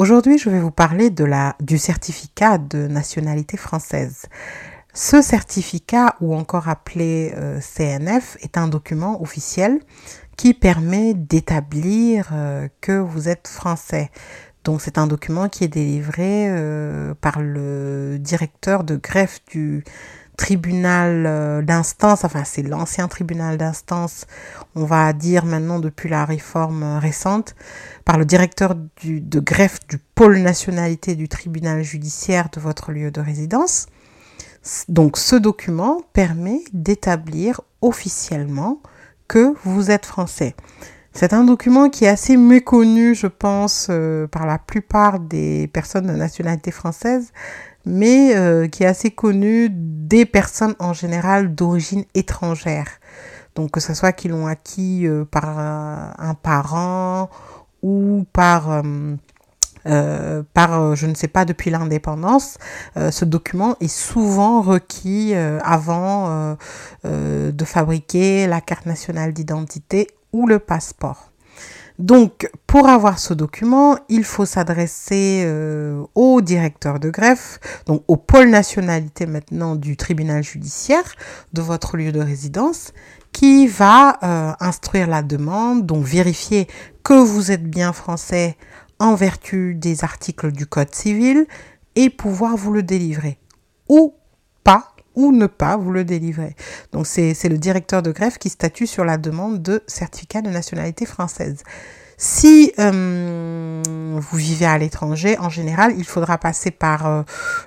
Aujourd'hui, je vais vous parler du certificat de nationalité française. Ce certificat, ou encore appelé euh, CNF, est un document officiel qui permet d'établir euh, que vous êtes français. Donc c'est un document qui est délivré euh, par le directeur de greffe du tribunal euh, d'instance, enfin c'est l'ancien tribunal d'instance, on va dire maintenant depuis la réforme récente, par le directeur de greffe du pôle nationalité du tribunal judiciaire de votre lieu de résidence. Donc ce document permet d'établir officiellement que vous êtes français. C'est un document qui est assez méconnu, je pense, euh, par la plupart des personnes de nationalité française, mais euh, qui est assez connu des personnes en général d'origine étrangère. Donc que ce soit qu'ils l'ont acquis euh, par un, parent ou par, euh, par je ne sais pas, depuis l'indépendance, ce document est souvent requis avant de fabriquer la carte nationale d'identité ou le passeport. Donc, pour avoir ce document, il faut s'adresser euh, au directeur de greffe, donc au pôle nationalité maintenant du tribunal judiciaire de votre lieu de résidence, qui va euh, instruire la demande, donc vérifier que vous êtes bien français en vertu des articles du Code civil et pouvoir vous le délivrer. Ou ne pas vous le délivrer. Donc c'est le directeur de greffe qui statue sur la demande de certificat de nationalité française. Si euh, vous vivez à l'étranger, en général, il faudra passer par euh,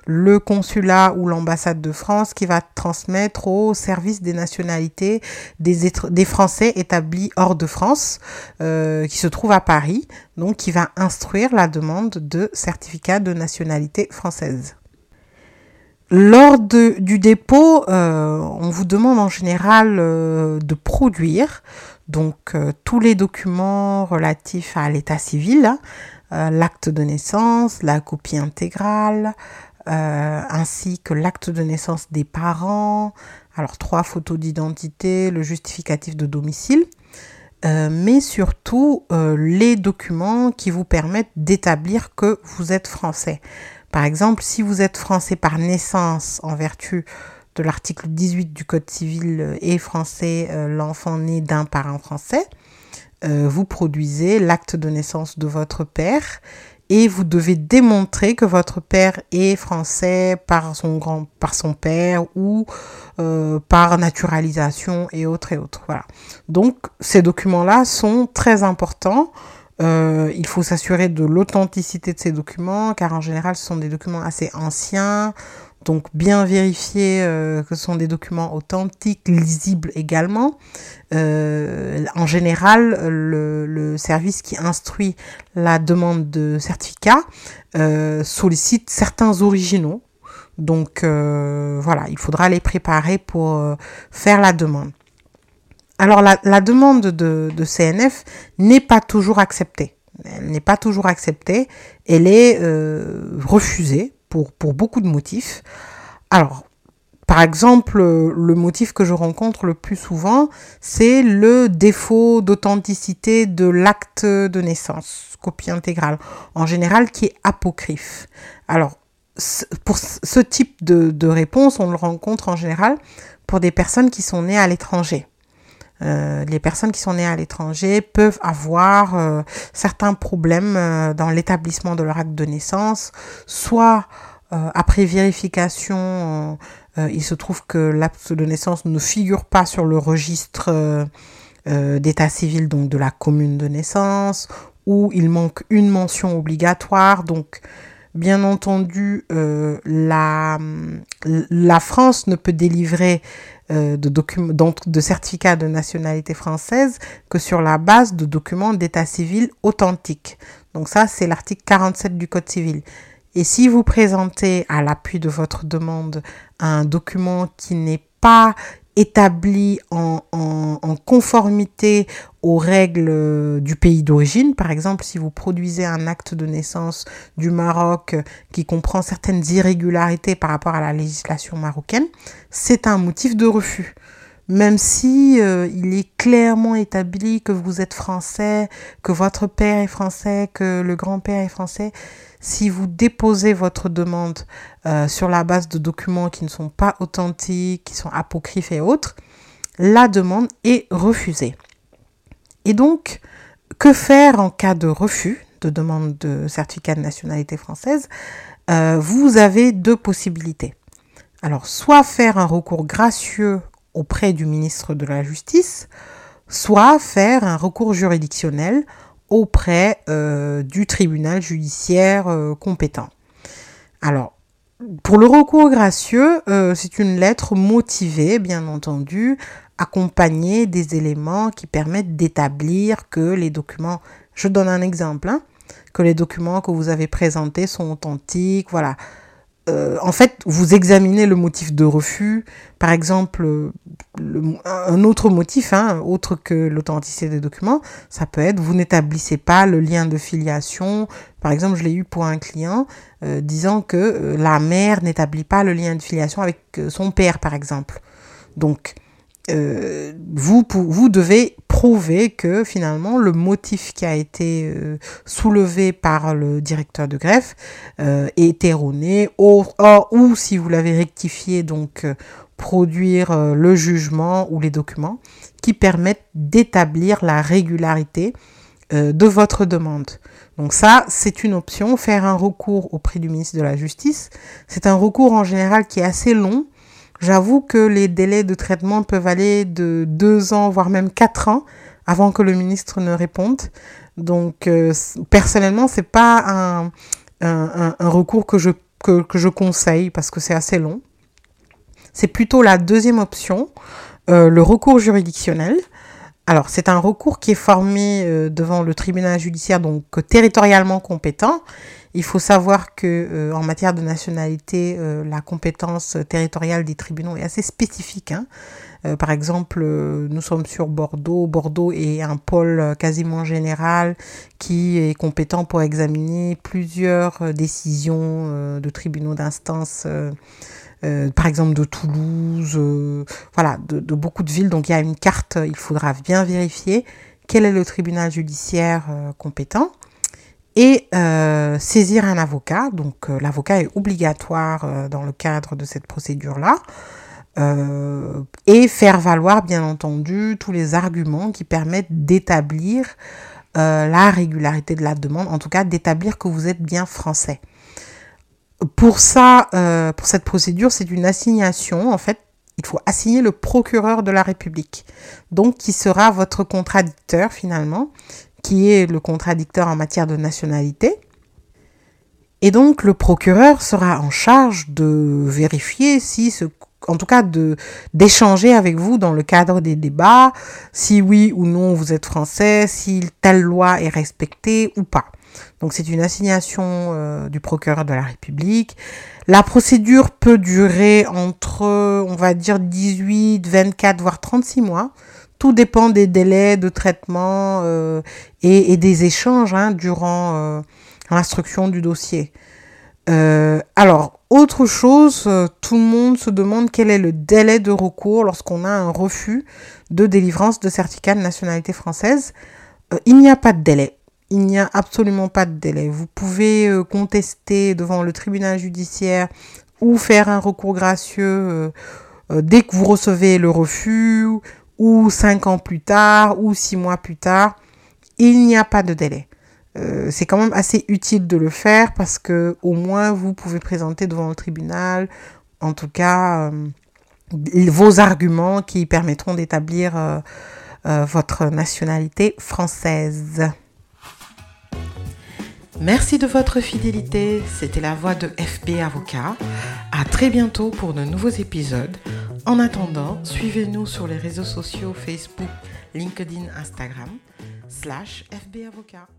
le consulat ou l'ambassade de France qui va transmettre au service des nationalités des, des Français établis hors de France, euh, qui se trouve à Paris, donc qui va instruire la demande de certificat de nationalité française. Lors du dépôt, euh, on vous demande en général euh, de produire donc euh, tous les documents relatifs à l'état civil, hein, l'acte de naissance, la copie intégrale, ainsi que l'acte de naissance des parents, alors trois photos d'identité, le justificatif de domicile. mais surtout les documents qui vous permettent d'établir que vous êtes français. Par exemple, si vous êtes français par naissance en vertu de l'article 18 du Code civil et français, euh, l'enfant né d'un parent français, euh, vous produisez l'acte de naissance de votre père et vous devez démontrer que votre père est français par son grand par son père ou euh, par naturalisation et autres et autres. Voilà. Donc ces documents là sont très importants euh, il faut s'assurer de l'authenticité de ces documents, car en général, ce sont des documents assez anciens. Donc, bien vérifier euh, que ce sont des documents authentiques, lisibles également. Euh, en général, le, service qui instruit la demande de certificat sollicite certains originaux. Donc, voilà, il faudra les préparer pour faire la demande. Alors la, demande de, CNF n'est pas toujours acceptée. Elle n'est pas toujours acceptée. Elle est euh, refusée pour, pour beaucoup de motifs. Alors, par exemple, le motif que je rencontre le plus souvent, c'est le défaut d'authenticité de l'acte de naissance, copie intégrale, en général qui est apocryphe. Alors, pour ce type de, de réponse, on le rencontre en général pour des personnes qui sont nées à l'étranger. Euh, les personnes qui sont nées à l'étranger peuvent avoir euh, certains problèmes euh, dans l'établissement de leur acte de naissance, soit après vérification, il se trouve que l'acte de naissance ne figure pas sur le registre d'état civil, donc de la commune de naissance, ou il manque une mention obligatoire, donc Bien entendu, la, la France ne peut délivrer de, de certificats de nationalité française que sur la base de documents d'état civil authentiques. Donc ça, c'est l'article 47 du Code civil. Et si vous présentez à l'appui de votre demande un document qui n'est pas établi en, conformité aux règles du pays d'origine. Par exemple, si vous produisez un acte de naissance du Maroc qui comprend certaines irrégularités par rapport à la législation marocaine, c'est un motif de refus même si euh, il est clairement établi que vous êtes français, que votre père est français, que le grand-père est français, si vous déposez votre demande euh, sur la base de documents qui ne sont pas authentiques, qui sont apocryphes et autres, la demande est refusée. Et donc, que faire en cas de refus de demande de certificat de nationalité française? Euh, Vous avez deux possibilités. Alors, soit faire un recours gracieux auprès du ministre de la Justice, soit faire un recours juridictionnel auprès euh, du tribunal judiciaire euh, compétent. Alors, pour le recours gracieux, euh, c'est une lettre motivée, bien entendu, accompagnée des éléments qui permettent d'établir que les documents, je donne un exemple, hein, que les documents que vous avez présentés sont authentiques, voilà, euh, en fait, vous examinez le motif de refus. Par exemple, un autre motif, hein, autre que l'authenticité des documents, ça peut être vous n'établissez pas le lien de filiation. Par exemple, je l'ai eu pour un client euh, disant que euh, la mère n'établit pas le lien de filiation avec son père, par exemple. Donc, vous, vous devez prouver que finalement le motif qui a été euh, soulevé par le directeur de greffe euh, est erroné ou, ou si vous l'avez rectifié donc euh, produire le jugement ou les documents qui permettent d'établir la régularité de votre demande. Donc ça, c'est une option, faire un recours auprès du ministre de la Justice. C'est un recours en général qui est assez long J'avoue que les délais de traitement peuvent aller de deux ans, voire même quatre ans, avant que le ministre ne réponde. Donc, euh, personnellement, c'est pas un, un, un, recours que je, que, que je conseille parce que c'est assez long. C'est plutôt la deuxième option, euh, le recours juridictionnel. Alors, c'est un recours qui est formé euh, devant le tribunal judiciaire, donc territorialement compétent, il faut savoir que euh, en matière de nationalité, euh, la compétence territoriale des tribunaux est assez spécifique. Hein. Euh, par exemple, nous sommes sur Bordeaux. Bordeaux est un pôle quasiment général qui est compétent pour examiner plusieurs décisions de tribunaux d'instance. Par exemple de Toulouse, voilà, de, beaucoup de villes. Donc il y a une carte, il faudra bien vérifier quel est le tribunal judiciaire compétent et euh, saisir un avocat. Donc euh, l'avocat est obligatoire euh, dans le cadre de cette procédure-là. et faire valoir, bien entendu, tous les arguments qui permettent d'établir la régularité de la demande, en tout cas d'établir que vous êtes bien français. Pour ça, pour cette procédure, c'est une assignation. En fait, il faut assigner le procureur de la République, donc qui sera votre contradicteur finalement, qui est le contradicteur en matière de nationalité. Et donc le procureur sera en charge de vérifier si en tout cas d'échanger avec vous dans le cadre des débats si oui ou non vous êtes français, si telle loi est respectée ou pas. Donc c'est une assignation euh, du procureur de la République. La procédure peut durer entre on va dire 18, 24 voire 36 mois. Tout dépend des délais de traitement euh, et, des échanges hein, durant euh, l'instruction du dossier. Alors, autre chose, tout le monde se demande quel est le délai de recours lorsqu'on a un refus de délivrance de certificat de nationalité française. il n'y a pas de délai. Il n'y a absolument pas de délai. Vous pouvez contester devant le tribunal judiciaire ou faire un recours gracieux dès que vous recevez le refus ou cinq ans plus tard, ou six mois plus tard, il n'y a pas de délai. Euh, c'est quand même assez utile de le faire parce que au moins vous pouvez présenter devant le tribunal, en tout cas, euh, vos arguments qui permettront d'établir euh, votre nationalité française. Merci de votre fidélité, c'était la voix de FB Avocat. À très bientôt pour de nouveaux épisodes. En attendant, suivez-nous sur les réseaux sociaux Facebook, LinkedIn, Instagram, slash FB Avocat.